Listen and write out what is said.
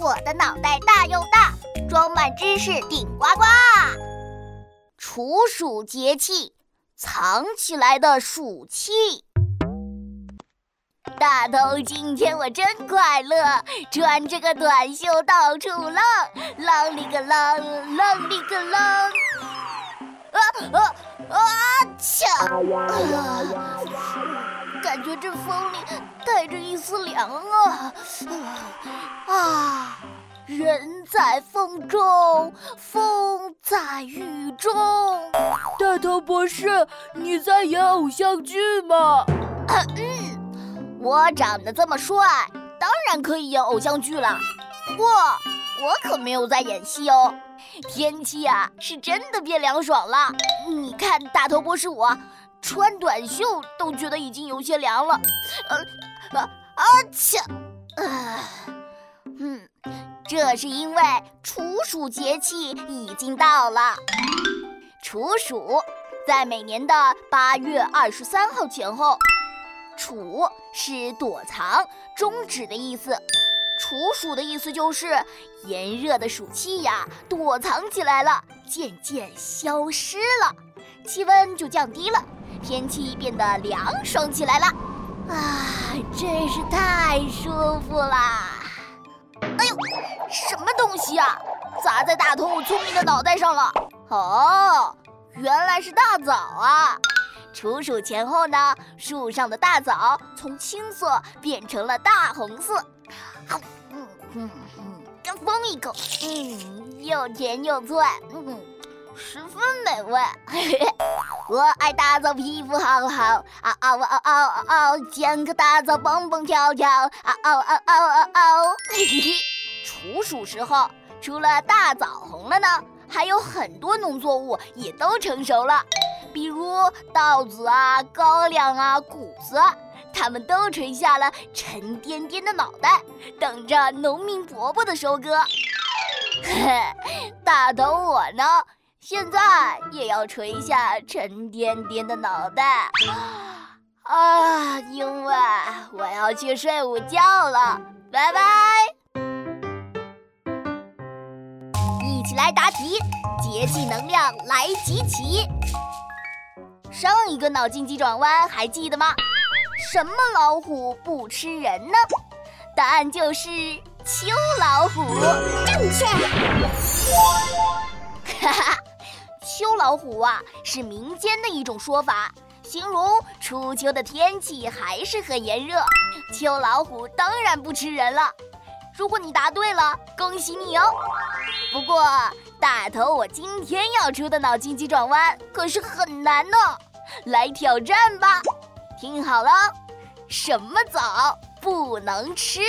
我的脑袋大又大，装满知识顶呱呱。处暑节气，藏起来的暑气。大头，今天我真快乐，穿着个短袖到处浪，浪里个浪，浪里个浪。啊啊啊！恰！感觉这风里带着一丝凉啊！啊！人在风中，风在雨中。大头博士，你在演偶像剧吗？嗯，我长得这么帅，当然可以演偶像剧了。不过我可没有在演戏哦。天气啊，是真的变凉爽了。你看，大头博士我穿短袖都觉得已经有些凉了。呃，啊啊切！啊，嗯，这是因为处暑节气已经到了。处暑在每年的八月二十三号前后。处是躲藏、终止的意思。处暑的意思就是炎热的暑气呀，躲藏起来了，渐渐消失了，气温就降低了，天气变得凉爽起来了。啊，真是太舒服啦！哎呦，什么东西啊，砸在大头我聪明的脑袋上了？哦，原来是大枣啊！处暑前后呢，树上的大枣从青色变成了大红色。好，嗯嗯嗯，跟风一口，嗯，又甜又脆，嗯，十分美味。我爱大枣，皮肤好好啊，嗷嗷嗷嗷嗷，捡个大枣蹦蹦跳跳，嗷嗷嗷嗷嗷嗷。嘿嘿嘿，处暑时候，除了大枣红了呢，还有很多农作物也都成熟了，比如稻子啊、高粱啊、谷子。他们都垂下了沉甸甸的脑袋，等着农民伯伯的收割。大头我呢，现在也要垂下沉甸甸的脑袋 啊，因为我要去睡午觉了。拜拜！一起来答题，节气能量来集齐。上一个脑筋急转弯还记得吗？什么老虎不吃人呢？答案就是秋老虎。正确。哈哈，秋老虎啊，是民间的一种说法，形容初秋的天气还是很炎热。秋老虎当然不吃人了。如果你答对了，恭喜你哦。不过大头，我今天要出的脑筋急转弯可是很难呢，来挑战吧。听好了，什么枣不能吃？